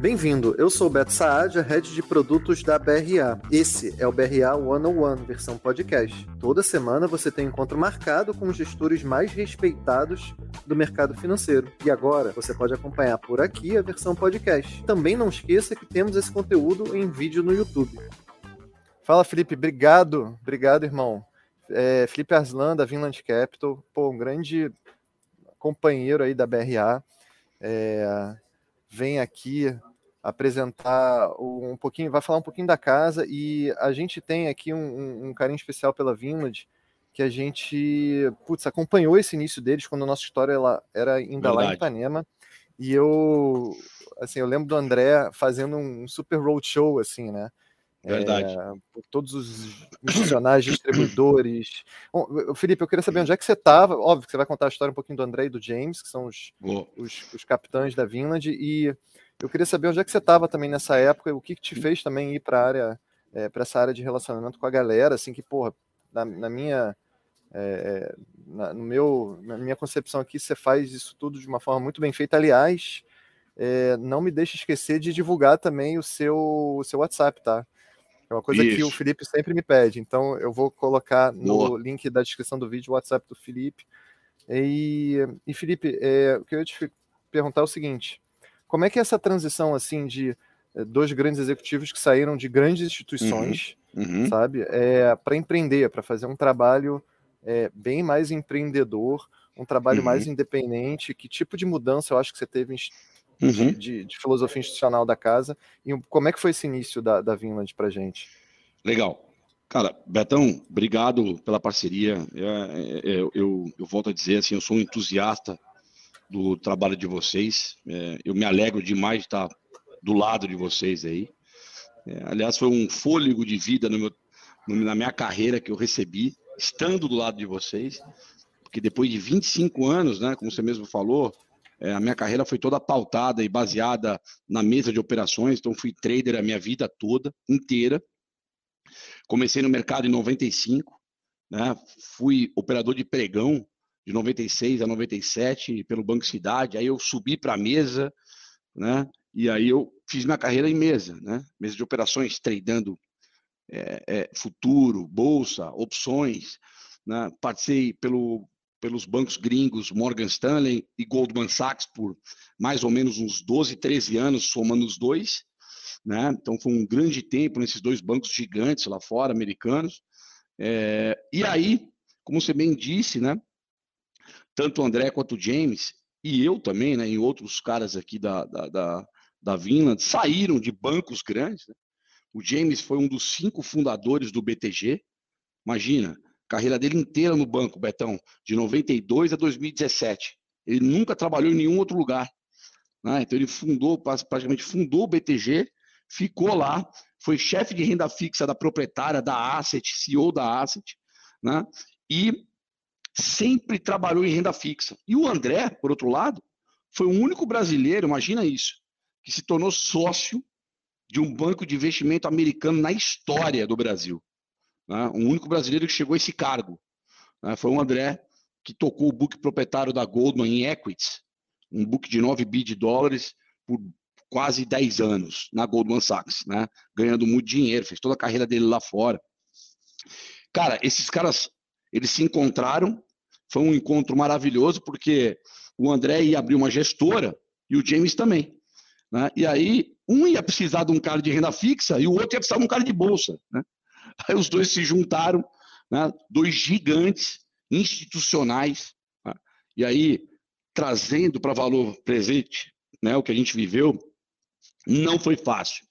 Bem-vindo, eu sou o Beto Saad, head de produtos da BRA. Esse é o BRA 101, versão podcast. Toda semana você tem um encontro marcado com os gestores mais respeitados do mercado financeiro. E agora você pode acompanhar por aqui a versão podcast. Também não esqueça que temos esse conteúdo em vídeo no YouTube. Fala, Felipe, obrigado, obrigado, irmão. É, Felipe Arslan, da Vinland Capital, pô, um grande companheiro aí da BRA. É, vem aqui apresentar um pouquinho, vai falar um pouquinho da casa e a gente tem aqui um, um carinho especial pela Vinland, que a gente, putz, acompanhou esse início deles quando a nossa história ela era ainda Verdade. lá em Ipanema. E eu, assim, eu lembro do André fazendo um super roadshow, assim, né? Verdade. É, por todos os missionários, distribuidores. Bom, Felipe, eu queria saber onde é que você estava. Óbvio que você vai contar a história um pouquinho do André e do James, que são os, os, os, capitães da Vinland. E eu queria saber onde é que você estava também nessa época, o que, que te fez também ir para área, é, para essa área de relacionamento com a galera, assim que, porra, na, na minha, é, na, no meu, na minha concepção aqui, você faz isso tudo de uma forma muito bem feita. Aliás, é, não me deixe esquecer de divulgar também o seu, o seu WhatsApp, tá? É uma coisa isso. que o Felipe sempre me pede, então eu vou colocar no Boa. link da descrição do vídeo o WhatsApp do Felipe. E, e Felipe, é, o que eu ia te perguntar é o seguinte: como é que é essa transição assim de eh, dois grandes executivos que saíram de grandes instituições, uhum, uhum. sabe, é, para empreender, para fazer um trabalho é, bem mais empreendedor, um trabalho uhum. mais independente? Que tipo de mudança eu acho que você teve uhum. de, de, de, filosofia institucional da casa e como é que foi esse início da, da Vinland para gente? Legal. Cara, Betão, obrigado pela parceria. É, é, eu, eu, eu volto a dizer assim, eu sou um entusiasta do trabalho de vocês. É, eu me alegro demais de estar do lado de vocês aí. É, aliás, foi um fôlego de vida meu, na minha carreira que eu recebi, estando do lado de vocês, porque depois de 25 anos, né, como você mesmo falou, é, a minha carreira foi toda pautada e baseada na mesa de operações, então fui trader a minha vida toda, inteira. Comecei no mercado em 95, né, fui operador de pregão de 96 a 97 pelo Banco Cidade, aí eu subi para a mesa, né? E aí eu fiz minha carreira em mesa, né? Mesa de operações, tradando é, é, futuro, bolsa, opções, né? Passei pelo, pelos bancos gringos Morgan Stanley e Goldman Sachs por mais ou menos uns 12, 13 anos, somando os dois, né? Então foi um grande tempo nesses dois bancos gigantes lá fora, americanos. É, e aí, como você bem disse, né? Tanto o André quanto o James, e eu também, né, e outros caras aqui da, da, da, da Vinland, saíram de bancos grandes. Né? O James foi um dos cinco fundadores do BTG. Imagina, carreira dele inteira no banco, Betão, de 92 a 2017. Ele nunca trabalhou em nenhum outro lugar. Né? Então ele fundou, praticamente fundou o BTG, ficou lá, foi chefe de renda fixa da proprietária da Asset, CEO da Asset, né? e sempre trabalhou em renda fixa. E o André, por outro lado, foi o único brasileiro, imagina isso, que se tornou sócio de um banco de investimento americano na história do Brasil. Né? O único brasileiro que chegou a esse cargo. Né? Foi o André que tocou o book proprietário da Goldman em equities, um book de 9 bi de dólares por quase 10 anos na Goldman Sachs, né? ganhando muito dinheiro, fez toda a carreira dele lá fora. Cara, esses caras eles se encontraram, foi um encontro maravilhoso, porque o André ia abrir uma gestora e o James também. Né? E aí, um ia precisar de um cara de renda fixa e o outro ia precisar de um cara de bolsa. Né? Aí os dois se juntaram, né? dois gigantes institucionais, né? e aí, trazendo para valor presente né, o que a gente viveu, não foi fácil.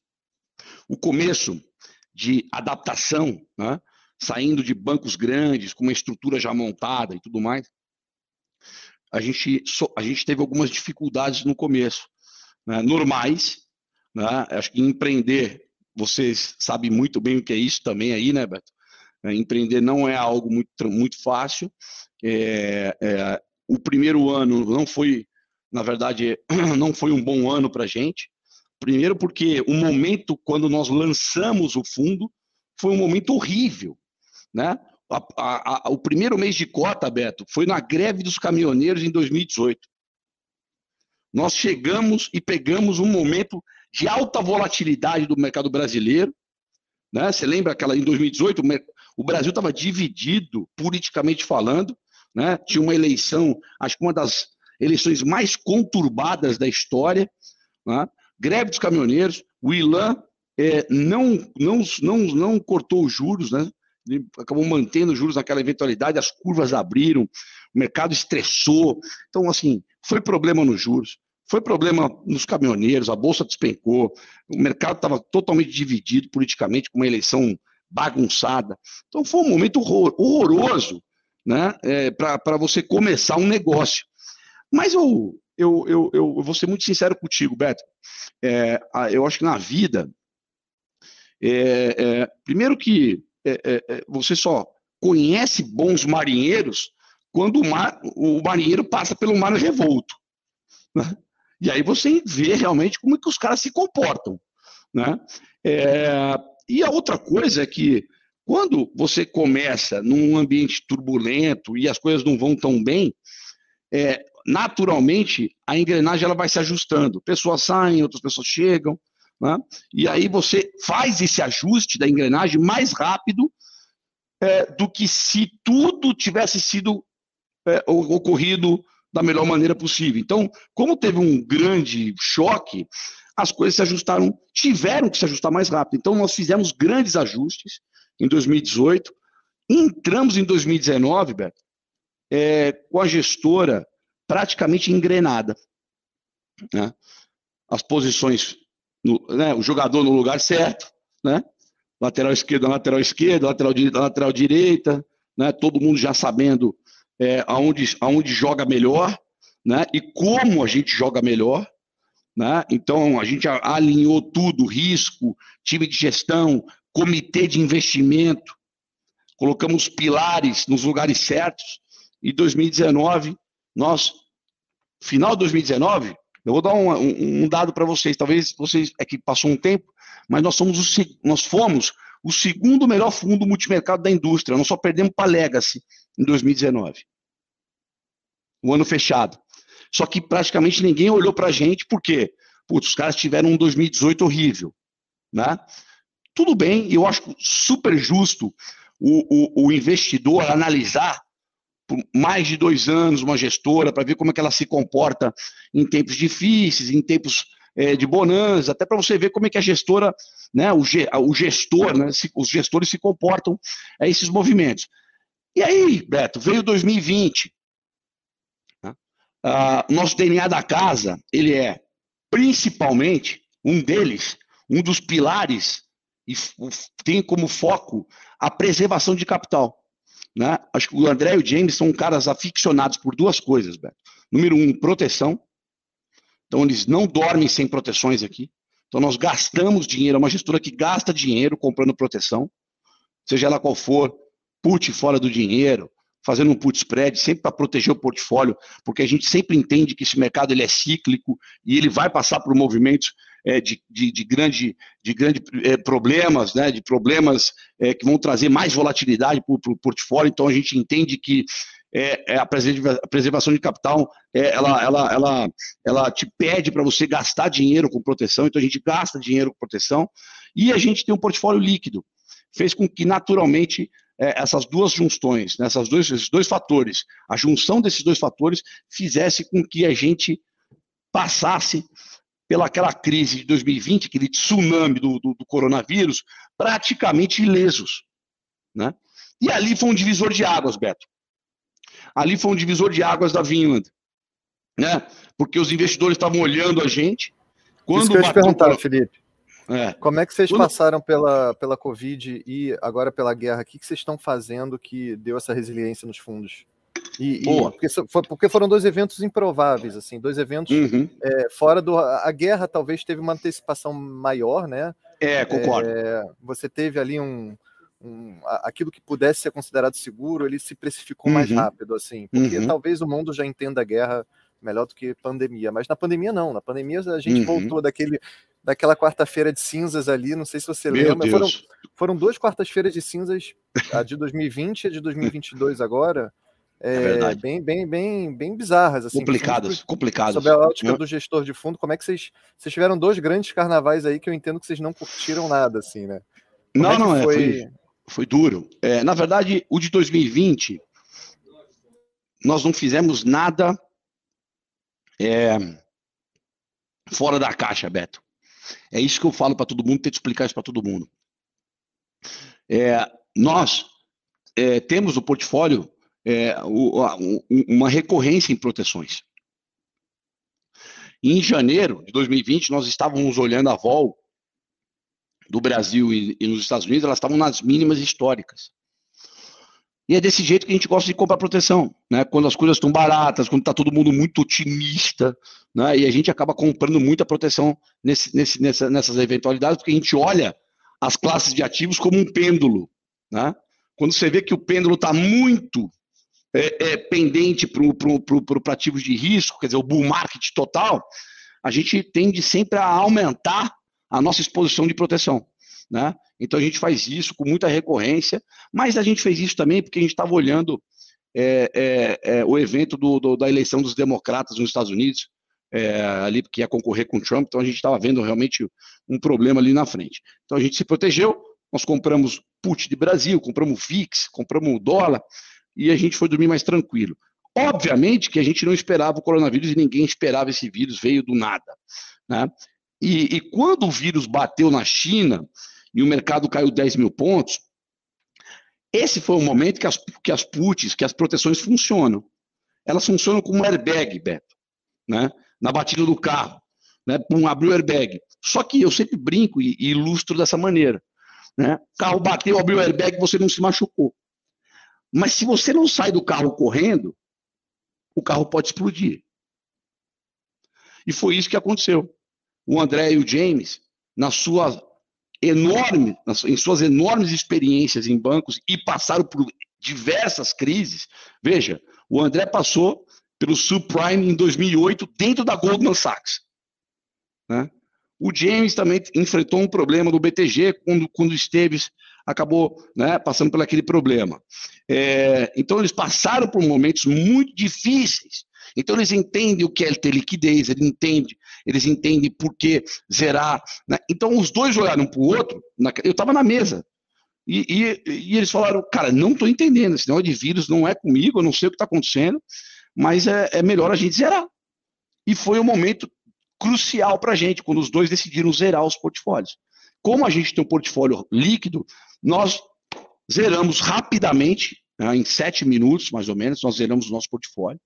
O começo de adaptação, né, saindo de bancos grandes, com uma estrutura já montada e tudo mais, a gente, a gente teve algumas dificuldades no começo, né? normais. Né? Acho que empreender, vocês sabem muito bem o que é isso também aí, né, Beto? É, empreender não é algo muito, muito fácil. É, é, o primeiro ano não foi, na verdade, não foi um bom ano para a gente. Primeiro porque o momento quando nós lançamos o fundo foi um momento horrível. Né? A, a, a, o primeiro mês de cota, Beto, foi na greve dos caminhoneiros em 2018. Nós chegamos e pegamos um momento de alta volatilidade do mercado brasileiro. Né? Você lembra aquela em 2018, o Brasil estava dividido, politicamente falando, né? tinha uma eleição, acho que uma das eleições mais conturbadas da história, né? greve dos caminhoneiros, o Ilan é, não, não, não, não cortou os juros, né? Acabou mantendo os juros naquela eventualidade, as curvas abriram, o mercado estressou. Então, assim, foi problema nos juros, foi problema nos caminhoneiros, a bolsa despencou, o mercado estava totalmente dividido politicamente, com uma eleição bagunçada. Então, foi um momento horror, horroroso né, é, para você começar um negócio. Mas eu, eu, eu, eu, vou ser muito sincero contigo, Beto. É, eu acho que na vida, é, é primeiro que é, é, é, você só conhece bons marinheiros quando o, mar, o marinheiro passa pelo mar revolto. Né? E aí você vê realmente como é que os caras se comportam. Né? É, e a outra coisa é que quando você começa num ambiente turbulento e as coisas não vão tão bem, é, naturalmente a engrenagem ela vai se ajustando. Pessoas saem, outras pessoas chegam, né? E aí você faz esse ajuste da engrenagem mais rápido é, do que se tudo tivesse sido é, ocorrido da melhor maneira possível. Então, como teve um grande choque, as coisas se ajustaram, tiveram que se ajustar mais rápido. Então, nós fizemos grandes ajustes em 2018, entramos em 2019, Beto, é, com a gestora praticamente engrenada. Né? As posições no, né, o jogador no lugar certo, né? Lateral esquerda, lateral esquerda, lateral direita, lateral direita, né? Todo mundo já sabendo é, aonde, aonde joga melhor, né? E como a gente joga melhor, né? Então a gente alinhou tudo, risco, time de gestão, comitê de investimento, colocamos pilares nos lugares certos. E 2019, nós, final de 2019, eu vou dar um, um, um dado para vocês, talvez vocês é que passou um tempo, mas nós somos o, nós fomos o segundo melhor fundo multimercado da indústria. Nós só perdemos para a Legacy em 2019. O ano fechado. Só que praticamente ninguém olhou para a gente, porque putz, os caras tiveram um 2018 horrível. Né? Tudo bem, eu acho super justo o, o, o investidor analisar por mais de dois anos uma gestora para ver como é que ela se comporta em tempos difíceis, em tempos é, de bonança, até para você ver como é que a gestora, né, o, o gestor, né, se, os gestores se comportam a esses movimentos. E aí, Beto, veio 2020. Né? Ah, nosso DNA da casa, ele é principalmente um deles, um dos pilares, e tem como foco a preservação de capital. Né? Acho que o André e o James são caras aficionados por duas coisas, Beto. Número um, proteção. Então, eles não dormem sem proteções aqui. Então, nós gastamos dinheiro, é uma gestora que gasta dinheiro comprando proteção, seja ela qual for, put fora do dinheiro, fazendo um put spread, sempre para proteger o portfólio, porque a gente sempre entende que esse mercado ele é cíclico e ele vai passar por movimentos é, de, de, de, grande, de grande é, problemas, né, de problemas é, que vão trazer mais volatilidade para o portfólio. Então a gente entende que é, é a, preservação de capital é, ela, ela, ela, ela te pede para você gastar dinheiro com proteção, então a gente gasta dinheiro com proteção e a gente tem um portfólio líquido. Fez com que naturalmente é, essas duas junções, né, essas dois, esses dois fatores, a junção desses dois fatores fizesse com que a gente passasse pelaquela crise de 2020, aquele tsunami do, do, do coronavírus, praticamente ilesos. Né? E ali foi um divisor de águas, Beto. Ali foi um divisor de águas da Vinland. Né? Porque os investidores estavam olhando a gente. Quando Isso que eu te perguntar, Felipe. É. Como é que vocês Quando... passaram pela, pela Covid e agora pela guerra? O que, que vocês estão fazendo que deu essa resiliência nos fundos? E, e porque, porque, foram dois eventos improváveis, assim, dois eventos uhum. é, fora do. A guerra talvez teve uma antecipação maior, né? É, concordo. É, você teve ali um, um, aquilo que pudesse ser considerado seguro, ele se precificou uhum. mais rápido, assim, porque uhum. talvez o mundo já entenda a guerra melhor do que pandemia, mas na pandemia não, na pandemia a gente uhum. voltou daquele daquela quarta-feira de cinzas ali, não sei se você Meu lembra, foram, foram duas quartas-feiras de cinzas, a de 2020 e a de 2022 agora, é, é bem, bem, bem, bem bizarras. Assim, complicadas, complicadas. Sobre a ótica do gestor de fundo, como é que vocês. Vocês tiveram dois grandes carnavais aí que eu entendo que vocês não curtiram nada, assim, né? Como não, é não, é, foi... foi, foi duro. É, na verdade, o de 2020, nós não fizemos nada é, fora da caixa, Beto. É isso que eu falo para todo mundo, que explicar isso para todo mundo. É, nós temos o portfólio é, o, uma recorrência em proteções. em janeiro de 2020, nós estávamos olhando a vol do Brasil e, e nos Estados Unidos, elas estavam nas mínimas históricas. E é desse jeito que a gente gosta de comprar proteção, né? Quando as coisas estão baratas, quando está todo mundo muito otimista, né? E a gente acaba comprando muita proteção nesse, nesse, nessa, nessas eventualidades, porque a gente olha as classes de ativos como um pêndulo, né? Quando você vê que o pêndulo está muito é, é, pendente para ativos de risco, quer dizer, o bull market total, a gente tende sempre a aumentar a nossa exposição de proteção. Né? Então a gente faz isso com muita recorrência, mas a gente fez isso também porque a gente estava olhando é, é, é, o evento do, do, da eleição dos democratas nos Estados Unidos, é, ali que ia concorrer com o Trump, então a gente estava vendo realmente um problema ali na frente. Então a gente se protegeu, nós compramos put de Brasil, compramos VIX, compramos dólar, e a gente foi dormir mais tranquilo. Obviamente que a gente não esperava o coronavírus e ninguém esperava esse vírus, veio do nada. Né? E, e quando o vírus bateu na China e o mercado caiu 10 mil pontos, esse foi o momento que as, que as puts, que as proteções funcionam. Elas funcionam como airbag, Beto, né? na batida do carro. Né? Pum, abriu o airbag. Só que eu sempre brinco e, e ilustro dessa maneira. Né? Carro bateu, abriu o airbag, você não se machucou. Mas se você não sai do carro correndo, o carro pode explodir. E foi isso que aconteceu. O André e o James, na sua enorme, em suas enormes experiências em bancos e passaram por diversas crises. Veja, o André passou pelo subprime em 2008 dentro da Goldman Sachs. Né? O James também enfrentou um problema no BTG quando, quando esteve acabou né, passando por aquele problema. É, então, eles passaram por momentos muito difíceis. Então, eles entendem o que é ter liquidez, eles entendem, eles entendem por que zerar. Né? Então, os dois olharam para o outro, na, eu estava na mesa, e, e, e, eles falaram, cara, não estou entendendo, esse negócio de vírus não é comigo, eu não sei o que está acontecendo, mas é, é melhor a gente zerar. E foi um momento crucial para a gente, quando os dois decidiram zerar os portfólios. Como a gente tem um portfólio líquido, nós zeramos rapidamente, né, em sete minutos mais ou menos, nós zeramos o nosso portfólio.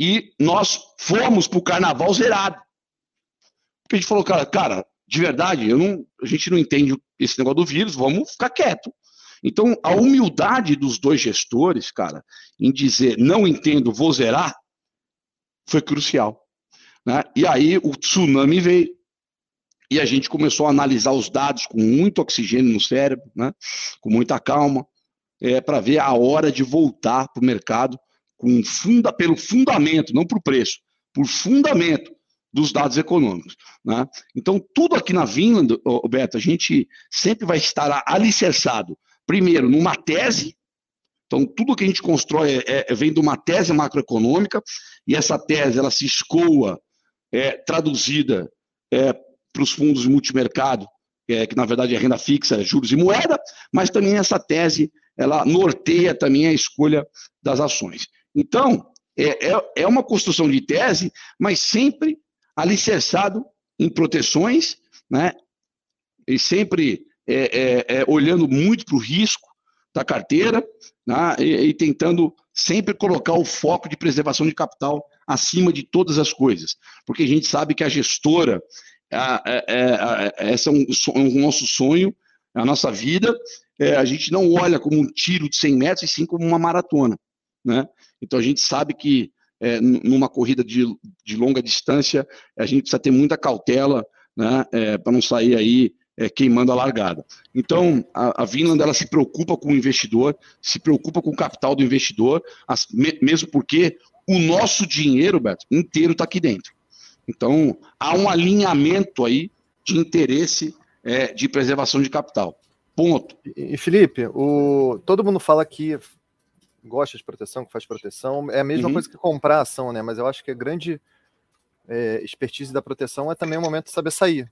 E nós fomos para o carnaval zerado. Porque a gente falou, cara, cara, de verdade, eu não, a gente não entende esse negócio do vírus, vamos ficar quieto. Então, a humildade dos dois gestores, cara, em dizer não entendo, vou zerar, foi crucial. Né? E aí o tsunami veio e a gente começou a analisar os dados com muito oxigênio no cérebro, né? com muita calma, é, para ver a hora de voltar para o mercado com funda, pelo fundamento, não por preço, por fundamento dos dados econômicos. Né? Então, tudo aqui na Vinland, Beto, a gente sempre vai estar alicerçado, primeiro, numa tese. Então, tudo que a gente constrói é, é, vem de uma tese macroeconômica, e essa tese ela se escoa, é, traduzida é, para os fundos multimercado, é, que na verdade é renda fixa, juros e moeda, mas também essa tese ela norteia também a escolha das ações. Então, é, é, é uma construção de tese, mas sempre alicerçado em proteções, né? e sempre é, é, é olhando muito para o risco da carteira né? e, e tentando sempre colocar o foco de preservação de capital acima de todas as coisas, porque a gente sabe que a gestora é, é, é, esse é um, um nosso sonho, a nossa vida. É, a gente não olha como um tiro de 100 metros, e sim como uma maratona. Né? Então a gente sabe que é, numa corrida de, de, longa distância, a gente precisa ter muita cautela né, é, para não sair aí é, queimando a largada. Então, a, a Vinland ela se preocupa com o investidor, se preocupa com o capital do investidor, as, me, mesmo porque o nosso dinheiro, Beto, inteiro está aqui dentro. Então, há um alinhamento aí de interesse é, de preservação de capital. Ponto. E, Felipe, o, todo mundo fala que gosta de proteção, que faz proteção. É a mesma uhum. coisa que comprar ação, né? Mas eu acho que a grande é, expertise da proteção é também o momento de saber sair.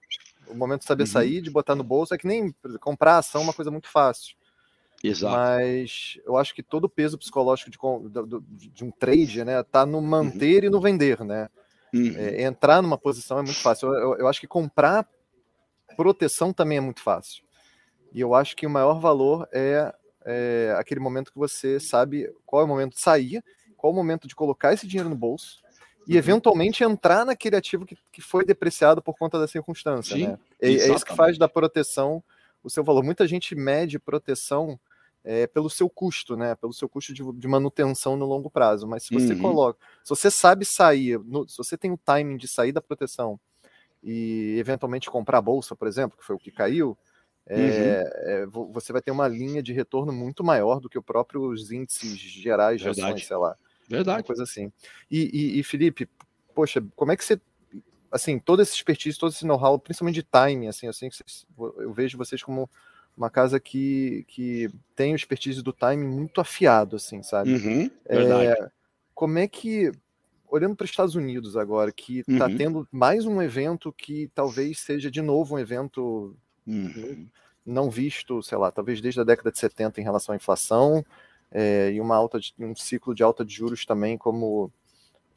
O momento de saber uhum. sair, de botar no bolso, é que nem comprar ação é uma coisa muito fácil. Exato. Mas eu acho que todo o peso psicológico de, de, de um trade, né, tá no manter uhum. e no vender, né? Uhum. É, entrar numa posição é muito fácil. Eu, eu, eu, acho que comprar proteção também é muito fácil. E eu acho que o maior valor é, é aquele momento que você sabe qual é o momento de sair, qual é o momento de colocar esse dinheiro no bolso e uhum. eventualmente entrar naquele ativo que, que foi depreciado por conta da circunstância. Sim, né? é, é, isso que faz da proteção o seu valor. Muita gente mede proteção é, pelo seu custo, né? Pelo seu custo de, de, manutenção no longo prazo. Mas se você uhum. coloca, se você sabe sair, no, se você tem o timing de sair da proteção e eventualmente comprar a bolsa, por exemplo, que foi o que caiu, é, uhum. é, você vai ter uma linha de retorno muito maior do que os próprios índices gerais Verdade. de ações, sei lá. Verdade. Uma coisa assim. E, e, e, Felipe, poxa, como é que você. Assim, todo esse expertise, todo esse know-how, principalmente de timing, assim, assim, eu vejo vocês como uma casa que, que tem o expertise do time muito afiado, assim, sabe? Uhum, é, como é que, olhando para os Estados Unidos agora, que está uhum. tendo mais um evento que talvez seja de novo um evento uhum. não visto, sei lá, talvez desde a década de 70 em relação à inflação, é, e uma alta de, um ciclo de alta de juros também como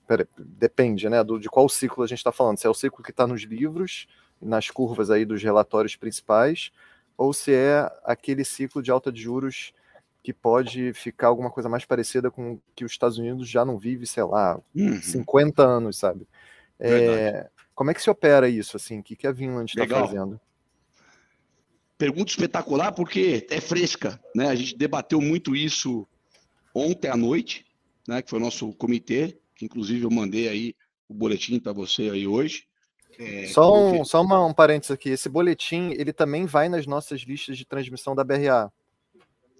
pera, depende, né, do, de qual ciclo a gente está falando, se é o ciclo que está nos livros, nas curvas aí dos relatórios principais, ou se é aquele ciclo de alta de juros que pode ficar alguma coisa mais parecida com que os Estados Unidos já não vive, sei lá, uhum. 50 anos, sabe? É, como é que se opera isso, assim? O que, que a Vinland está fazendo? Pergunta espetacular porque é fresca, né? A gente debateu muito isso ontem à noite, né? Que foi o nosso comitê, que inclusive eu mandei aí o boletim para você aí hoje. É, só um, só uma, um parênteses aqui. Esse boletim, ele também vai nas nossas listas de transmissão da BRA.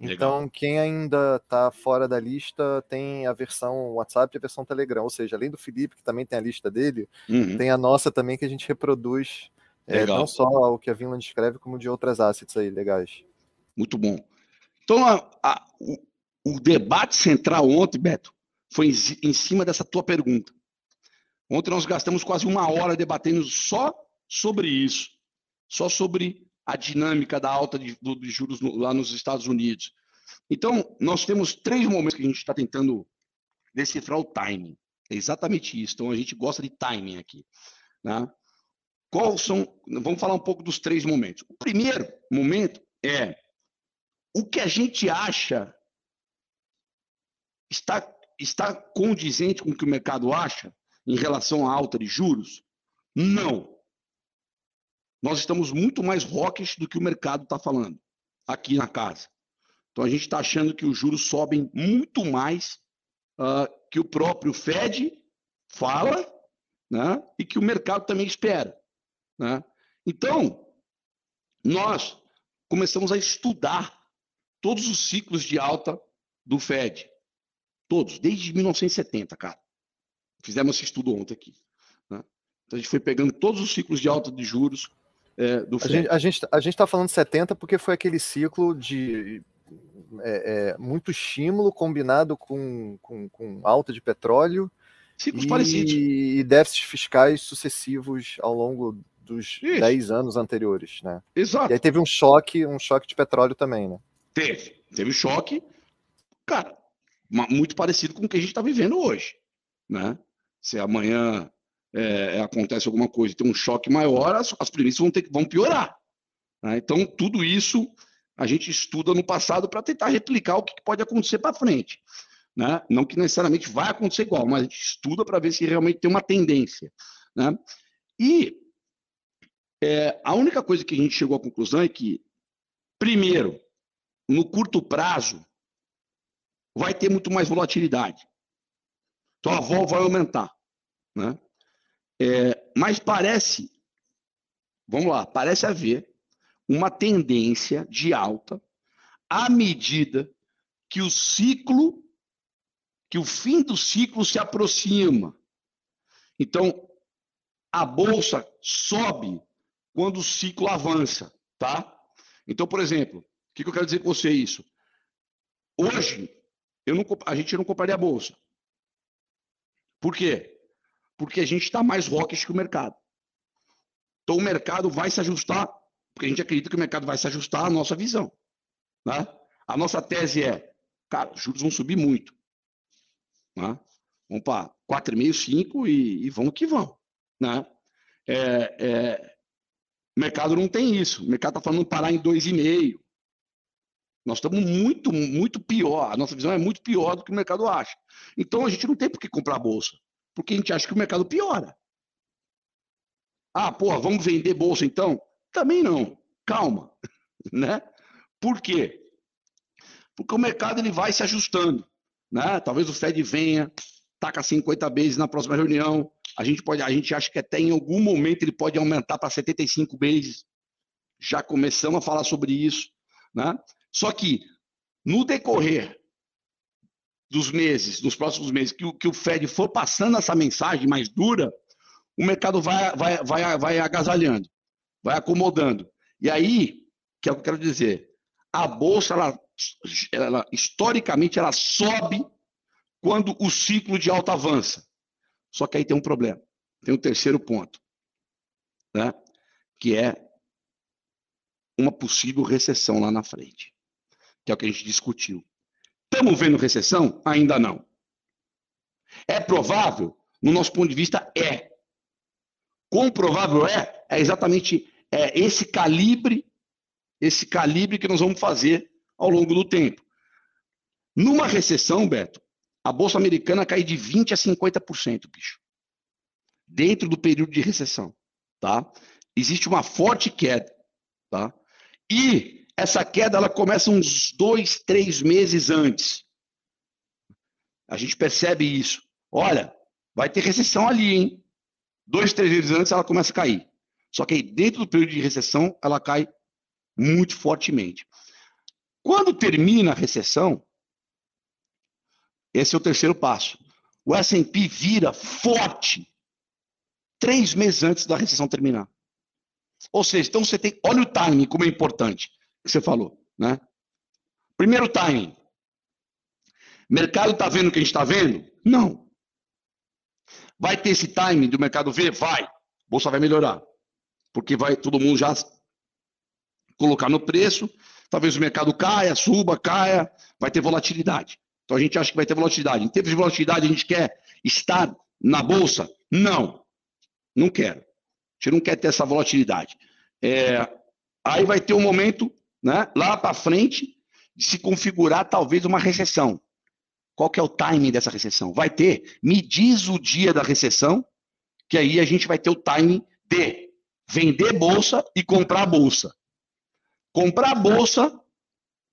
Então, Legal. quem ainda está fora da lista tem a versão WhatsApp e a versão Telegram. Ou seja, além do Felipe, que também tem a lista dele, uhum. tem a nossa também que a gente reproduz é, não só o que a Vinland escreve, como de outras assets aí legais. Muito bom. Então, a, a, o, o, debate central ontem, Beto, foi em, em cima dessa tua pergunta. Ontem nós gastamos quase uma hora debatendo só sobre isso, só sobre a dinâmica da alta de, de juros no, lá nos Estados Unidos. Então, nós temos três momentos que a gente está tentando decifrar o timing. É exatamente isso. Então, a gente gosta de timing aqui. Né? Qual são? Vamos falar um pouco dos três momentos. O primeiro momento é o que a gente acha está, está condizente com o que o mercado acha em relação à alta de juros? Não. Nós estamos muito mais rockish do que o mercado está falando aqui na casa. Então a gente está achando que os juros sobem muito mais uh, que o próprio Fed fala né, e que o mercado também espera. Né? Então, nós começamos a estudar todos os ciclos de alta do Fed. Todos, desde 1970, cara. Fizemos esse estudo ontem aqui. Né? Então a gente foi pegando todos os ciclos de alta de juros é, do FED. A gente a está falando 70 porque foi aquele ciclo de é, é, muito estímulo combinado com, com, com, alta de petróleo. Ciclos e, parecidos. E déficits fiscais sucessivos ao longo dos Isso. 10 anos anteriores, né? Exato. E aí teve um choque, um choque de petróleo também, né? Teve. Teve choque, cara, muito parecido com o que a gente está vivendo hoje, né? Se amanhã é, acontece alguma coisa tem um choque maior, as, as premissas vão, ter, vão piorar. Né? Então, tudo isso a gente estuda no passado para tentar replicar o que pode acontecer para frente. Né? Não que necessariamente vai acontecer igual, mas a gente estuda para ver se realmente tem uma tendência. Né? E é, a única coisa que a gente chegou à conclusão é que, primeiro, no curto prazo, vai ter muito mais volatilidade. Então a vol vai aumentar. Né? É, mas parece, vamos lá, parece haver uma tendência de alta à medida que o ciclo, que o fim do ciclo se aproxima. Então, a bolsa sobe quando o ciclo avança, tá? Então, por exemplo, o que eu quero dizer com você isso? Hoje, eu não, a gente não compraria a bolsa. Por quê? Porque a gente está mais rockish que o mercado. Então o mercado vai se ajustar, porque a gente acredita que o mercado vai se ajustar à nossa visão. Né? A nossa tese é, cara, os juros vão subir muito. Né? Vamos para 4,5, 5 e, e vamos que vão. Né? É, é, o mercado não tem isso. O mercado está falando parar em 2,5. Nós estamos muito, muito pior. A nossa visão é muito pior do que o mercado acha. Então a gente não tem por que comprar bolsa, porque a gente acha que o mercado piora. Ah, porra, vamos vender bolsa então? Também não. Calma, né? Por quê? Porque o mercado ele vai se ajustando, né? Talvez o Fed venha, taca 50 vezes na próxima reunião. A gente pode, a gente acha que até em algum momento ele pode aumentar para 75 vezes. Já começamos a falar sobre isso, né? Só que no decorrer dos meses, nos próximos meses, que o, que o Fed for passando essa mensagem mais dura, o mercado vai, vai, vai, vai agasalhando, vai acomodando. E aí, que é o que eu quero dizer, a bolsa, ela, ela, historicamente, ela sobe quando o ciclo de alta avança. Só que aí tem um problema. Tem um terceiro ponto, né? que é uma possível recessão lá na frente que é o que a gente discutiu. Estamos vendo recessão? Ainda não. É provável? No nosso ponto de vista, é. Quão provável é? É exatamente é, esse calibre, esse calibre que nós vamos fazer ao longo do tempo. Numa recessão, Beto, a Bolsa Americana cai de 20% a 50%, bicho. Dentro do período de recessão. Tá? Existe uma forte queda. Tá? E essa queda ela começa uns dois, três meses antes. A gente percebe isso. Olha, vai ter recessão ali, hein? Dois, três meses antes ela começa a cair. Só que aí, dentro do período de recessão, ela cai muito fortemente. Quando termina a recessão, esse é o terceiro passo. O S&P vira forte três meses antes da recessão terminar. Ou seja, então você tem, olha o timing como é importante você falou, né? Primeiro timing. Mercado está vendo o que a gente está vendo? Não. Vai ter esse timing do mercado ver? Vai. Bolsa vai melhorar. Porque vai todo mundo já colocar no preço. Talvez o mercado caia, suba, caia. Vai ter volatilidade. Então a gente acha que vai ter volatilidade. Em termos de volatilidade, a gente quer estar na bolsa? Não. Não quero. A gente não quer ter essa volatilidade. É, aí vai ter um momento né, lá para frente, se configurar talvez uma recessão. Qual que é o timing dessa recessão? Vai ter, me diz o dia da recessão, que aí a gente vai ter o timing de vender bolsa e comprar bolsa. Comprar bolsa,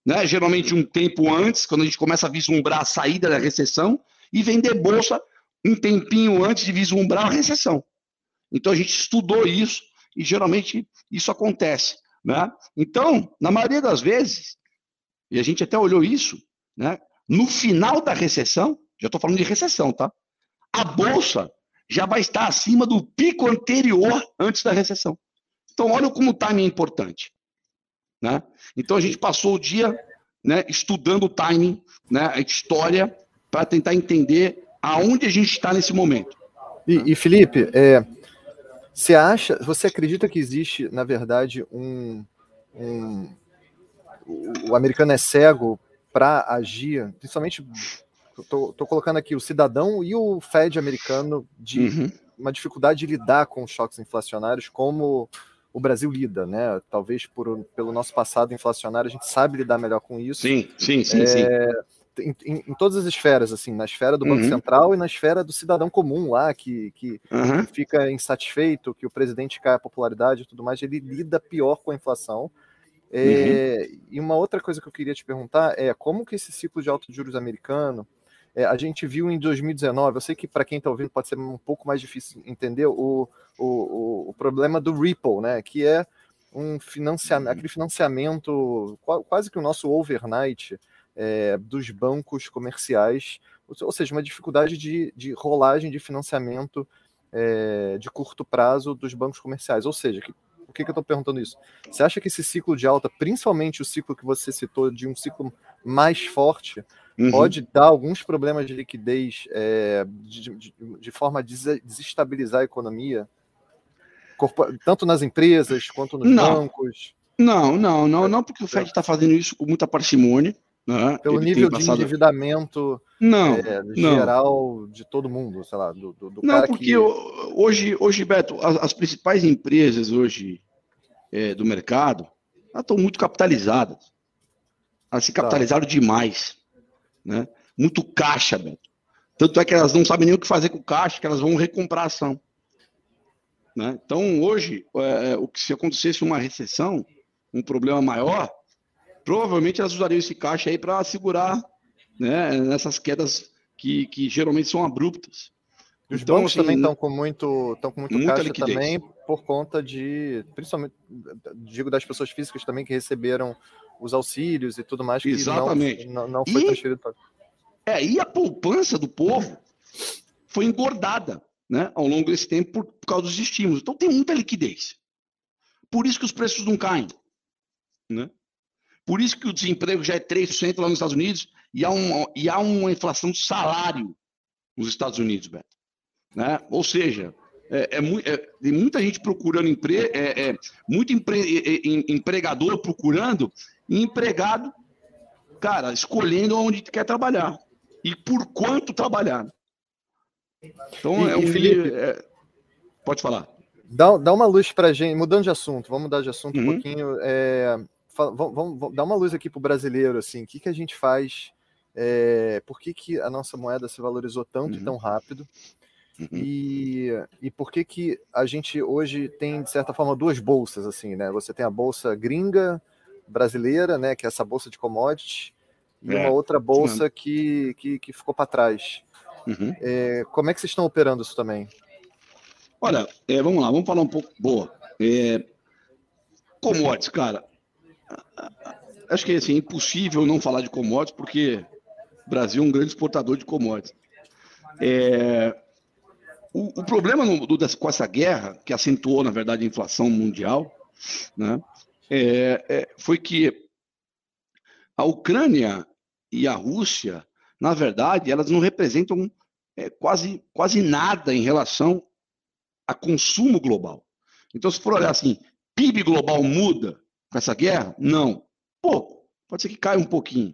né, geralmente um tempo antes, quando a gente começa a vislumbrar a saída da recessão, e vender bolsa um tempinho antes de vislumbrar a recessão. Então a gente estudou isso e geralmente isso acontece. Né? Então, na maioria das vezes, e a gente até olhou isso, né? no final da recessão, já estou falando de recessão, tá? A bolsa já vai estar acima do pico anterior antes da recessão. Então, olha como o timing é importante. Né? Então, a gente passou o dia né, estudando o timing, né, a história, para tentar entender aonde a gente está nesse momento. E, e Felipe, é, você acha, você acredita que existe, na verdade, um, um o, americano é cego para agir, principalmente estou colocando aqui o cidadão e o Fed americano de uhum. uma dificuldade de lidar com choques inflacionários como o Brasil lida, né? Talvez por, pelo nosso passado inflacionário a gente sabe lidar melhor com isso. Sim, sim, sim, é, sim em, em, em, todas as esferas, assim, na esfera do Banco uhum. Central e na esfera do cidadão comum lá, que, que, uhum. que, fica insatisfeito, que o presidente cai a popularidade e tudo mais, ele lida pior com a inflação. É, uhum. E uma outra coisa que eu queria te perguntar é como que esse ciclo de altos juros americano, é, a gente viu em 2019, eu sei que para quem está ouvindo pode ser um pouco mais difícil entender o, o, o problema do Ripple, né, que é um financiamento, aquele financiamento, quase que o nosso overnight, é, dos bancos comerciais, ou seja, uma dificuldade de, de rolagem de financiamento é, de curto prazo dos bancos comerciais. Ou seja, que, por que, que eu estou perguntando isso? Você acha que esse ciclo de alta, principalmente o ciclo que você citou, de um ciclo mais forte, uhum. pode dar alguns problemas de liquidez é, de, de, de, forma a desestabilizar a economia, tanto nas empresas quanto nos não. bancos? Não, não, não, não, porque o Fed está fazendo isso com muita parcimônia. Né? Pelo Ele nível passado... de endividamento não, é, geral não. de todo mundo, sei lá, do, do Não, porque que... hoje, hoje, Beto, as, as principais empresas hoje é, do mercado estão muito capitalizadas. Elas se tá. capitalizaram tá. demais. Né? Muito caixa, Beto. Tanto é que elas não sabem nem o que fazer com o caixa, que elas vão recomprar a ação. Né? Então, hoje, é, o que se acontecesse uma recessão, um problema maior, provavelmente elas usariam esse caixa aí para segurar né, nessas quedas que, que geralmente são abruptas. Os então, bancos assim, também estão com muito, estão com muito caixa liquidez. também por conta de, principalmente, digo das pessoas físicas também que receberam os auxílios e tudo mais que Exatamente. não, não, não foi e, transferido para. É, e a poupança do povo foi engordada né, ao longo desse tempo por, por causa dos estímulos. Então tem muita liquidez. Por isso que os preços não caem. Né? Por isso que o desemprego já é 3% lá nos Estados Unidos e há, um, e há uma inflação de salário nos Estados Unidos, Beto. Né? Ou seja, é, é, é, tem muita gente procurando emprego, é, é, muito empre, empregador procurando e empregado, cara, escolhendo onde quer trabalhar e por quanto trabalhar. Então, e, é um Felipe, é, pode falar. Dá, dá uma luz para gente, mudando de assunto, vamos mudar de assunto uhum. um pouquinho. Vamos, vamos, dar uma luz aqui para o brasileiro, assim, o que, que a gente faz, é, por que, que a nossa moeda se valorizou tanto uhum. e tão rápido? Uhum. E, e por que, que a gente hoje tem, de certa forma, duas bolsas, assim, né? Você tem a bolsa gringa brasileira, né? Que é essa bolsa de commodities, e é. uma outra bolsa que, que, que ficou para trás. Uhum. É, como é que vocês estão operando isso também? Olha, é, vamos lá, vamos falar um pouco. Boa. É, commodities, cara. Acho que assim, é impossível não falar de commodities, porque o Brasil é um grande exportador de commodities. É, o, o, problema no, do, com essa guerra, que acentuou, na verdade, a inflação mundial, né, é, é, foi que a Ucrânia e a Rússia na verdade, elas não representam é, quase, quase nada em relação a consumo global. Então, se for olhar assim, PIB global muda com essa guerra? Não. Pouco. Pode ser que caia um pouquinho.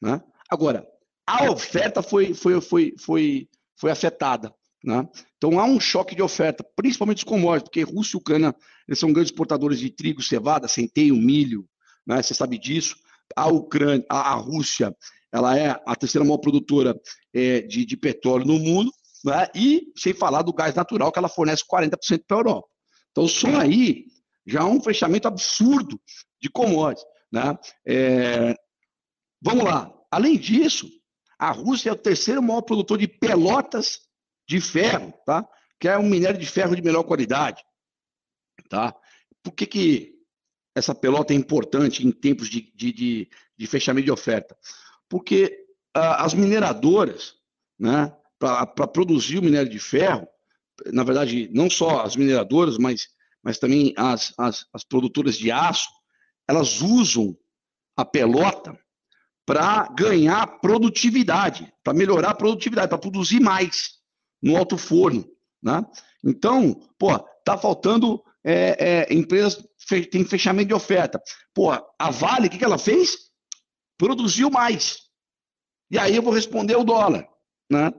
Né? Agora, a oferta foi, foi, foi, foi, foi afetada. Né? Então há um choque de oferta, principalmente os commodities, porque Rússia e Ucrânia eles são grandes exportadores de trigo, cevada, centeio, milho, né? você sabe disso. A Ucrânia, a, Rússia, ela é a terceira maior produtora é, de, de, petróleo no mundo, né? e sem falar do gás natural, que ela fornece 40% para a Europa. Então, só aí já é um fechamento absurdo de commodities. Né? É... Vamos lá. Além disso, a Rússia é o terceiro maior produtor de pelotas de ferro, tá? que é um minério de ferro de melhor qualidade. Tá? Por que, que essa pelota é importante em tempos de, de, de, de fechamento de oferta? porque ah, as mineradoras, né, para produzir o minério de ferro, na verdade, não só as mineradoras, mas, mas também as, as, as produtoras de aço, elas usam a pelota para ganhar produtividade, para melhorar a produtividade, para produzir mais no alto forno. Né? Então, pô, tá faltando é, é, empresas tem fechamento de oferta. Pô, a Vale, o que, que ela fez? Produziu mais. E aí eu vou responder o dólar. Né?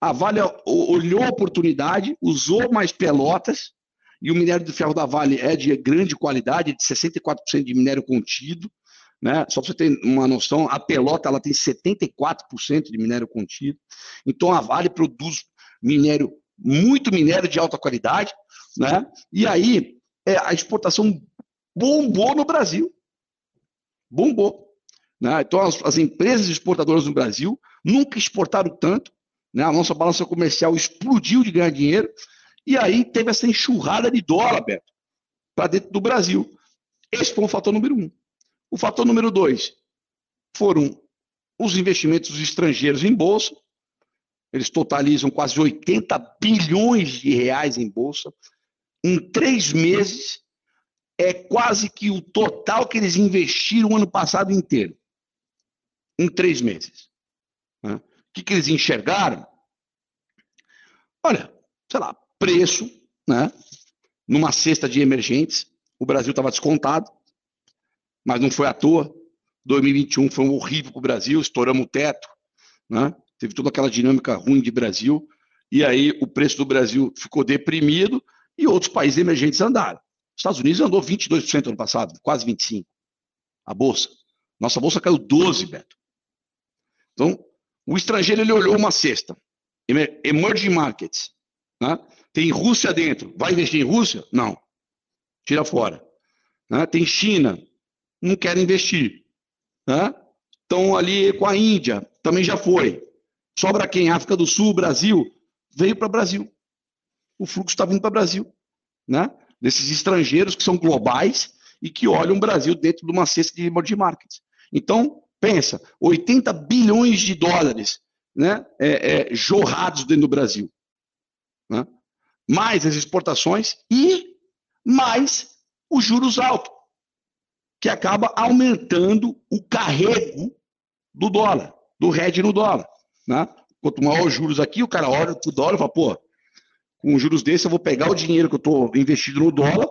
A Vale olhou a oportunidade, usou mais pelotas, e o minério de ferro da Vale é de grande qualidade, de 64% de minério contido. Né? Só para você ter uma noção, a pelota ela tem 74% de minério contido. Então a Vale produz minério, muito minério de alta qualidade, né? E aí é, a exportação bombou no Brasil. Bombou. Né? Então, as, as, empresas exportadoras no Brasil nunca exportaram tanto. Né? A nossa balança comercial explodiu de ganhar dinheiro. E aí teve essa enxurrada de dólar, Beto, para dentro do Brasil. Esse foi o fator número um. O fator número dois foram os investimentos estrangeiros em bolsa. Eles totalizam quase 80 bilhões de reais em bolsa. Em três meses, é quase que o total que eles investiram o ano passado inteiro em três meses. Né? O que, que eles enxergaram? Olha, sei lá, preço, né? Numa cesta de emergentes, o Brasil estava descontado, mas não foi à toa. 2021 foi um horrível para o Brasil, estouramos o teto, né? Teve toda aquela dinâmica ruim de Brasil, e aí o preço do Brasil ficou deprimido e outros países emergentes andaram. Os Estados Unidos andou 22% ano passado, quase 25%. A bolsa. Nossa bolsa caiu 12%, Beto. Então, o estrangeiro ele olhou uma cesta. Emerging markets. Né? Tem Rússia dentro. Vai investir em Rússia? Não. Tira fora. Né? Tem China. Não quer investir. Né? Estão ali com a Índia. Também já foi. Sobra quem? África do Sul, Brasil. Veio para o Brasil. O fluxo está vindo para o Brasil. Né? Desses estrangeiros que são globais e que olham o Brasil dentro de uma cesta de emerging markets. Então, pensa, 80 bilhões de dólares né, é, é, jorrados dentro do Brasil. Né? Mais as exportações e mais os juros altos, que acaba aumentando o carrego do dólar, do RED no dólar. Né? Quanto maior os juros aqui, o cara olha para o dólar e fala, pô, com juros desses eu vou pegar o dinheiro que eu estou investido no dólar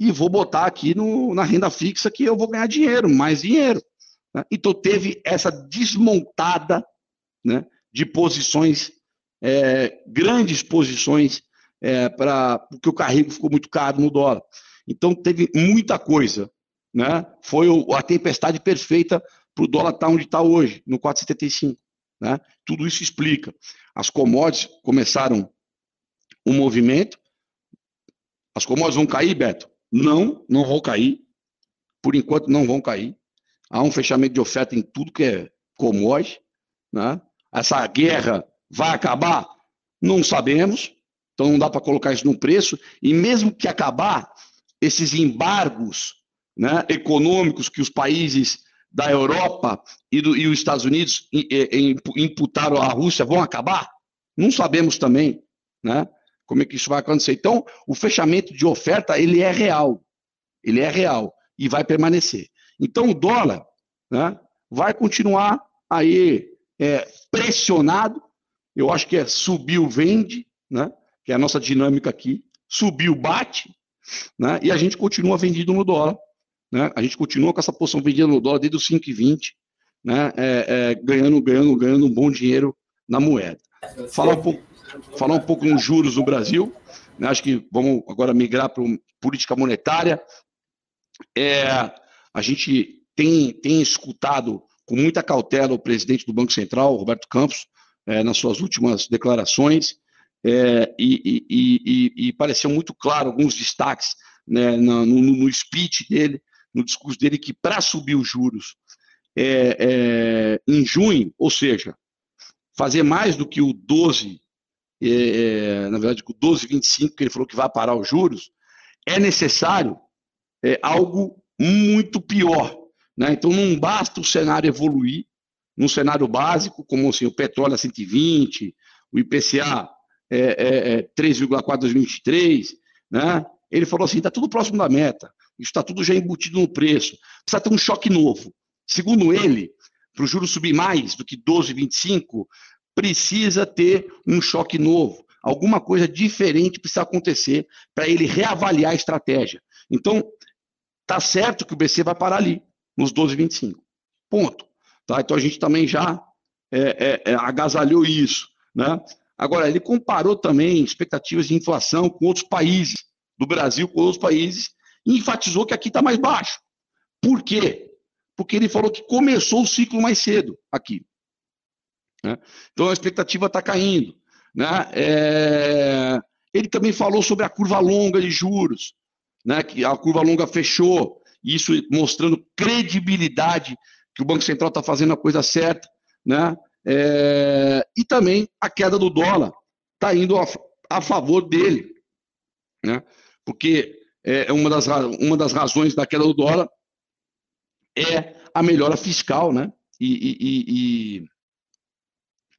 e vou botar aqui no, na renda fixa que eu vou ganhar dinheiro, mais dinheiro. Né? Então teve essa desmontada né, de posições, é, grandes posições, é, para porque o carrego ficou muito caro no dólar. Então teve muita coisa. Né? Foi a tempestade perfeita para o dólar estar tá onde está hoje, no 4,75. Né? Tudo isso explica. As commodities começaram o um movimento. As commodities vão cair, Beto? Não, não vão cair. Por enquanto não vão cair. Há um fechamento de oferta em tudo que é commodity. Né? Essa guerra vai acabar? Não sabemos. Então não dá para colocar isso no preço. E mesmo que acabar, esses embargos né, econômicos que os países da Europa e, do, e os Estados Unidos imputaram à Rússia vão acabar? Não sabemos também. Né? como é que isso vai acontecer. Então, o fechamento de oferta, ele é real. Ele é real e vai permanecer. Então, o dólar né, vai continuar aí é, pressionado. Eu acho que é subiu, vende, né, que é a nossa dinâmica aqui. Subiu, bate, né, e a gente continua vendido no dólar. Né, a gente continua com essa posição vendida no dólar desde os 5,20, né, é, é, ganhando, ganhando, ganhando um bom dinheiro na moeda. Falar um pouco falar um pouco nos juros no Brasil. Né? Acho que vamos agora migrar para política monetária. É, a gente tem, tem escutado com muita cautela o presidente do Banco Central, Roberto Campos, é, nas suas últimas declarações, é, e, e, e, e, pareceu muito claro alguns destaques né, no, no, speech dele, no discurso dele, que para subir os juros é, é, em junho, ou seja, fazer mais do que o 12 é, na verdade, com 12,25, que ele falou que vai parar os juros, é necessário é, algo muito pior. Né? Então, não basta o cenário evoluir num cenário básico, como assim, o petróleo a 120, o IPCA é, é, 3,4 2023, né? Ele falou assim, está tudo próximo da meta, isso está tudo já embutido no preço, precisa ter um choque novo. Segundo ele, para o juro subir mais do que 12,25, precisa ter um choque novo. Alguma coisa diferente precisa acontecer para ele reavaliar a estratégia. Então, tá certo que o BC vai parar ali, nos 12,25. Ponto. Tá? Então a gente também já é, é, é, agasalhou isso. Né? Agora, ele comparou também expectativas de inflação com outros países, do Brasil com outros países, e enfatizou que aqui está mais baixo. Por quê? Porque ele falou que começou o ciclo mais cedo aqui. Né? Então a expectativa está caindo. Né? É... Ele também falou sobre a curva longa de juros, né? que a curva longa fechou, isso mostrando credibilidade que o Banco Central está fazendo a coisa certa. Né? É... E também a queda do dólar está indo a, a, favor dele. Né? Porque é uma das, uma das razões da queda do dólar é a melhora fiscal, né? E, e, e,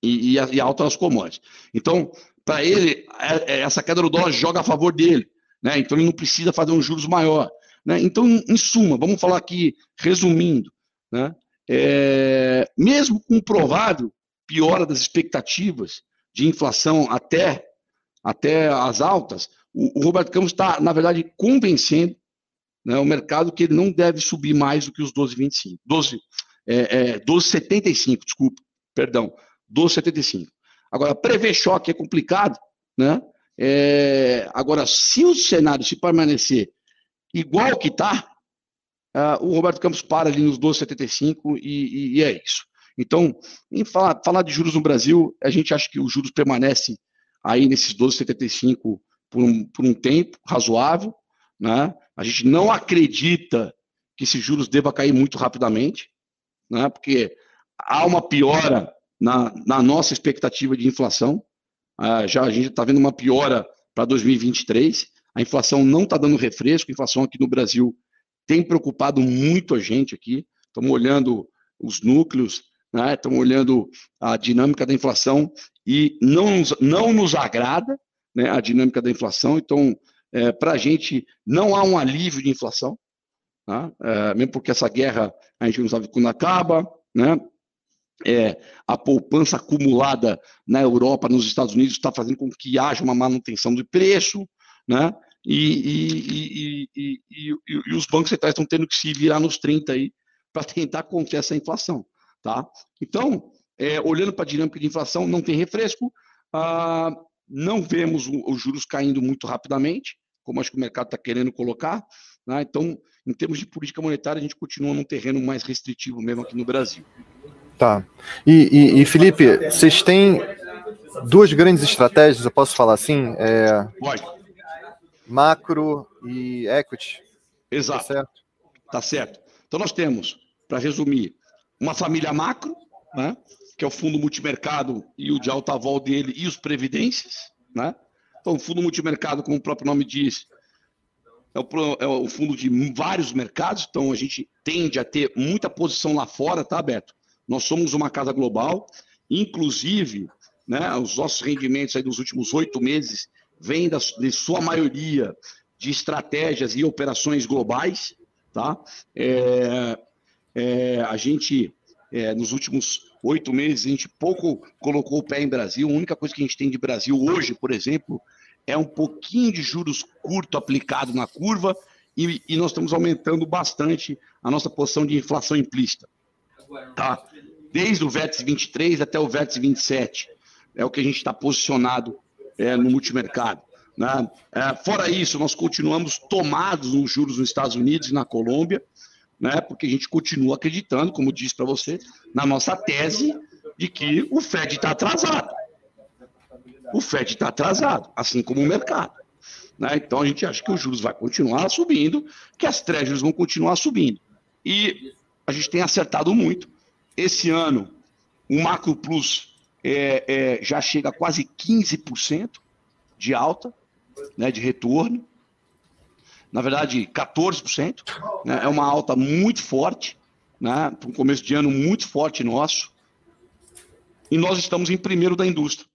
e, e, e alta nas commodities. Então, para ele, é, é, essa queda do dólar joga a favor dele. Né? Então, ele não precisa fazer um juros maior. Né? Então, em suma, vamos falar aqui, resumindo, né? É, mesmo com provável piora das expectativas de inflação até, até as altas, o, o Roberto Campos está, na verdade, convencendo né, o mercado que ele não deve subir mais do que os 12,25. 12, é, é, 12,75, desculpa, perdão, 12,75. Agora, prever choque é complicado, né? É, agora, se o cenário se permanecer igual que está, uh, o Roberto Campos para ali nos 12,75 e, e, e, é isso. Então, em falar, falar de juros no Brasil, a gente acha que os juros permanecem aí nesses 12,75 por um, por um tempo razoável, né? A gente não acredita que esses juros deva cair muito rapidamente, né? Porque há uma piora na, na nossa expectativa de inflação. Uh, já a gente está vendo uma piora para 2023. A inflação não está dando refresco. A inflação aqui no Brasil tem preocupado muito a gente aqui. Estamos olhando os núcleos, né? olhando a dinâmica da inflação e não não nos agrada né, a dinâmica da inflação. Então, é, para a gente, não há um alívio de inflação, tá? é, mesmo porque essa guerra a gente não sabe quando acaba, né? É, a poupança acumulada na Europa, nos Estados Unidos, está fazendo com que haja uma manutenção de preço, né? E, e, e, e, os bancos centrais estão tendo que se virar nos 30 aí para tentar conter essa inflação. Tá? Então, é, olhando para a dinâmica de inflação, não tem refresco, ah, não vemos os juros caindo muito rapidamente, como acho que o mercado está querendo colocar. Né? Então, em termos de política monetária, a gente continua num terreno mais restritivo mesmo aqui no Brasil. Tá. E, e Felipe, vocês têm duas grandes estratégias, eu posso falar assim? É... Pode macro e equity. Exato. Tá certo? Tá certo. Então nós temos, para resumir, uma família macro, né? que é o fundo multimercado e o de alta vol dele e os previdências, né? Então, o fundo multimercado, como o próprio nome diz, é o, é o, fundo de vários mercados, então a gente tende a ter muita posição lá fora, tá, Beto? Nós somos uma casa global, inclusive, né, os nossos rendimentos aí dos últimos oito meses vem da, de sua maioria de estratégias e operações globais, tá? É, é, a gente, é, nos últimos oito meses, a gente pouco colocou o pé em Brasil. A única coisa que a gente tem de Brasil hoje, por exemplo, é um pouquinho de juros curto aplicado na curva e, e nós estamos aumentando bastante a nossa posição de inflação implícita, tá? Desde o vértice 23 até o vértice 27 é o que a gente está posicionado é, no multimercado. Né? É, fora isso, nós continuamos tomados nos juros nos Estados Unidos e na Colômbia, né? porque a gente continua acreditando, como disse para você, na nossa tese de que o Fed está atrasado. O Fed está atrasado, assim como o mercado. Né? Então a gente acha que os juros vai continuar subindo, que as treasuries vão continuar subindo. E a gente tem acertado muito. Esse ano, o Macro Plus é, é, já chega a quase 15% de alta, né, de retorno. Na verdade, 14%. Né, é uma alta muito forte, né, um começo de ano muito forte nosso. E nós estamos em primeiro da indústria.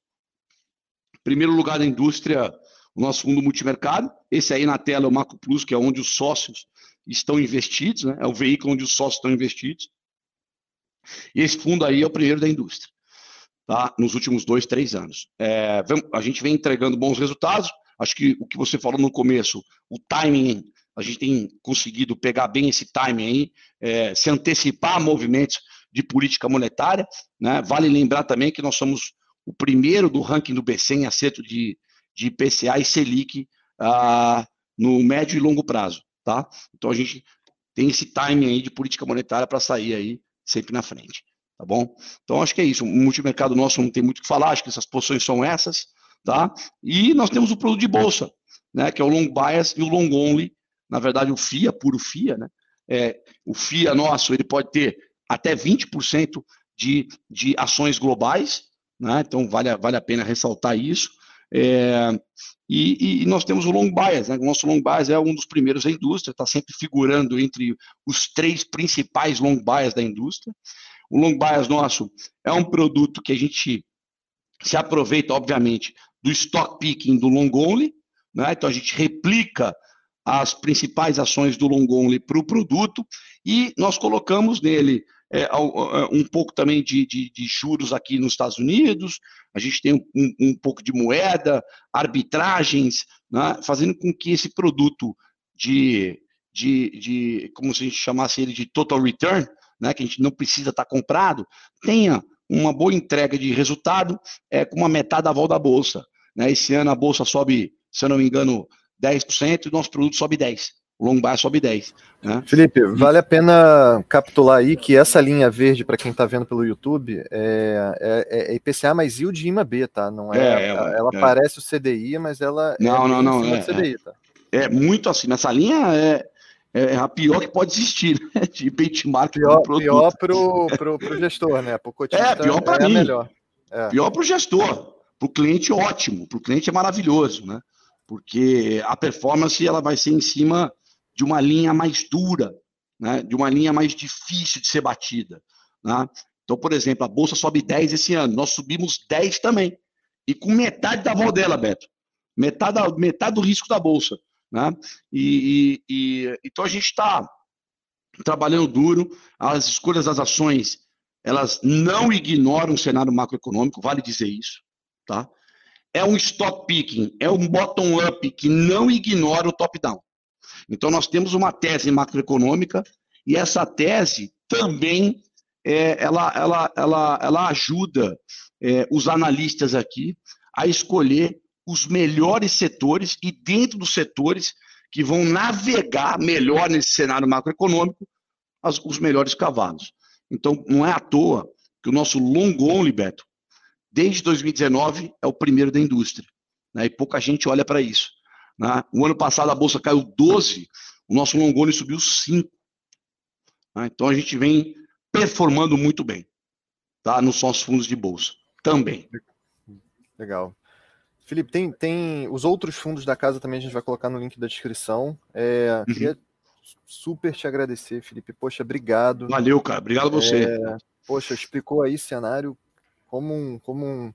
Primeiro lugar da indústria, o nosso fundo multimercado. Esse aí na tela é o Macro Plus, que é onde os sócios estão investidos, né, é o veículo onde os sócios estão investidos. E esse fundo aí é o primeiro da indústria tá? nos últimos dois, três anos. É, a gente vem entregando bons resultados. Acho que o que você falou no começo, o timing, a gente tem conseguido pegar bem esse timing aí, é, se antecipar a movimentos de política monetária. Né? Vale lembrar também que nós somos o primeiro do ranking do BC em acerto de, de IPCA e Selic ah, no médio e longo prazo. Tá? Então a gente tem esse timing aí de política monetária para sair aí sempre na frente tá bom? Então acho que é isso. O multimercado nosso não tem muito o que falar, acho que essas posições são essas, tá? E nós temos o produto de bolsa, né? Que é o long bias e o long only. Na verdade, o FIA, puro FIA, né? É, o FIA nosso, ele pode ter até 20% de, de ações globais, né? Então vale, vale a pena ressaltar isso. É, e, e, nós temos o long bias, né? O nosso long bias é um dos primeiros da indústria, está sempre figurando entre os três principais long bias da indústria. O long bias nosso é um produto que a gente se aproveita, obviamente, do stock picking do long only, né? então a gente replica as principais ações do long only para o produto e nós colocamos nele é, um pouco também de, de, de, juros aqui nos Estados Unidos, a gente tem um, um pouco de moeda, arbitragens, né, fazendo com que esse produto de, de, de, como se a gente chamasse ele de total return, né, que a gente não precisa estar tá comprado, tenha uma boa entrega de resultado é, com uma metade da volta da bolsa. Né? Esse ano a bolsa sobe, se eu não me engano, 10% e o nosso produto sobe 10%. O long buy sobe 10. Né? Felipe, vale a pena capitular aí que essa linha verde, para quem está vendo pelo YouTube, é, é, é, IPCA mais yield de IMA-B, tá? Não é, é ela, ela é. parece o CDI, mas ela não, é não, não, é, CDI, tá? é muito assim, nessa linha é, é a pior que pode existir, né? De benchmark pior, pior pro, pro, pro gestor, né? Pro é, pior para é mim. melhor. É. Pior pro gestor. Pro cliente, ótimo. Pro cliente é maravilhoso, né? Porque a performance ela vai ser em cima de uma linha mais dura, né? de uma linha mais difícil de ser batida. Né? Então, por exemplo, a Bolsa sobe 10 esse ano, nós subimos 10 também. E com metade da vol dela, Beto. Metade, metade do risco da Bolsa. Né? E, e, e então a gente está trabalhando duro, as escolhas das ações elas não ignoram o cenário macroeconômico, vale dizer isso, tá? É um stock picking, é um bottom up que não ignora o top down. Então, nós temos uma tese macroeconômica e essa tese também é, ela, ela, ela, ela ajuda é, os analistas aqui a escolher os melhores setores e dentro dos setores que vão navegar melhor nesse cenário macroeconômico as, os melhores cavalos. Então, não é à toa que o nosso long only, Beto, desde 2019 é o primeiro da indústria. Né? E pouca gente olha para isso. Né? O ano passado a bolsa caiu 12, o nosso Longoni subiu 5. Né? Então a gente vem performando muito bem tá? nos nossos fundos de bolsa também. Legal. Felipe, tem, tem os outros fundos da casa também a gente vai colocar no link da descrição. É, uhum. Queria super te agradecer, Felipe. Poxa, obrigado. Valeu, cara. Obrigado a você. É, poxa, explicou aí cenário como um, como um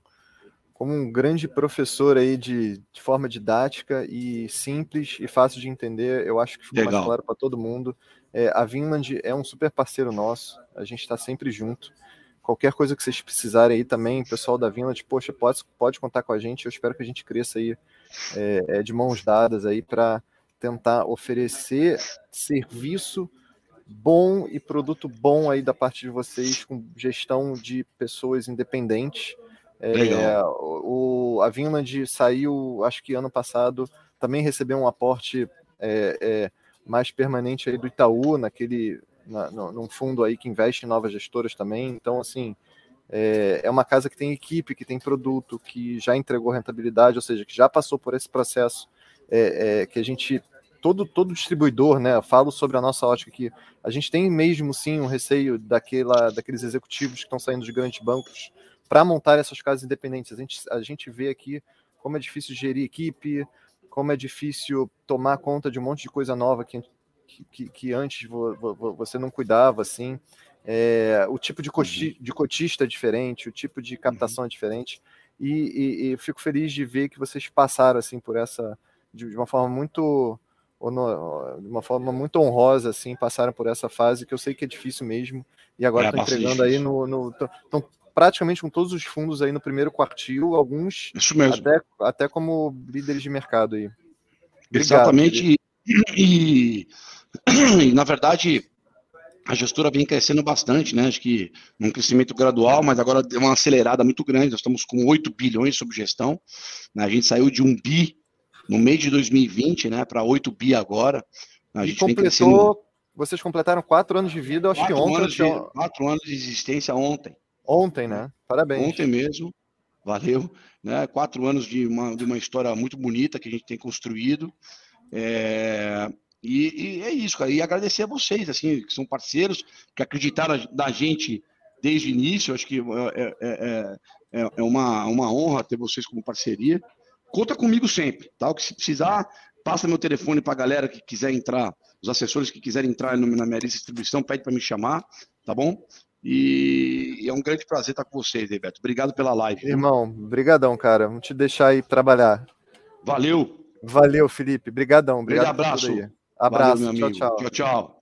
como um grande professor aí de, de, forma didática e simples e fácil de entender. Eu acho que ficou Legal. mais claro para todo mundo. É, a Vinland é um super parceiro nosso, a gente está sempre junto. Qualquer coisa que vocês precisarem aí também, pessoal da Vinland, poxa, pode, pode contar com a gente. Eu espero que a gente cresça aí é, é, de mãos dadas aí para tentar oferecer serviço bom e produto bom aí da parte de vocês com gestão de pessoas independentes é, o, a Vinland saiu, acho que ano passado, também recebeu um aporte é, é, mais permanente aí do Itaú, naquele, na, no, num fundo aí que investe em novas gestoras também. Então, assim, é, é uma casa que tem equipe, que tem produto, que já entregou rentabilidade, ou seja, que já passou por esse processo é, é, que a gente todo, todo distribuidor, né? Falo sobre a nossa ótica aqui. A gente tem mesmo sim um receio daquela, daqueles executivos que estão saindo de grandes bancos para montar essas casas independentes. A gente, a gente vê aqui como é difícil gerir equipe, como é difícil tomar conta de um monte de coisa nova que, que, que antes você não cuidava, assim. É, o tipo de, coti, uhum. de cotista é diferente, o tipo de captação é diferente. E, e, e, fico feliz de ver que vocês passaram assim por essa de, de uma forma muito de uma forma muito honrosa assim passaram por essa fase que eu sei que é difícil mesmo e agora estão é, entregando aí no, no tão, praticamente com todos os fundos aí no primeiro quartil, alguns até, até como líderes de mercado aí. Obrigado, Exatamente. E, e, na verdade, a gestora vem crescendo bastante, né? Acho que num crescimento gradual, mas agora deu uma acelerada muito grande. Nós estamos com 8 bilhões sob gestão. Né? A gente saiu de 1 bi no mês de 2020, né? Para 8 bi agora. A gente e completou, crescendo... vocês completaram quatro anos de vida, acho quatro que ontem. Anos de, quatro anos de existência ontem. Ontem, né? Parabéns. Ontem mesmo, valeu. Né? Quatro anos de uma, de uma história muito bonita que a gente tem construído. É, e, e, é isso, cara. E agradecer a vocês, assim, que são parceiros, que acreditaram na gente desde o início. Acho que é, é, é, é uma, uma honra ter vocês como parceria. Conta comigo sempre, tá? O que se precisar, passa meu telefone para a galera que quiser entrar, os assessores que quiserem entrar na minha lista de distribuição, pede para me chamar, tá bom? E, é um grande prazer estar com vocês, Beto. Obrigado pela live. Irmão, brigadão, cara. Vamos te deixar aí trabalhar. Valeu. Valeu, Felipe. Obrigadão. Obrigado abraço. Abraço. Valeu, tchau, tchau. Tchau, tchau.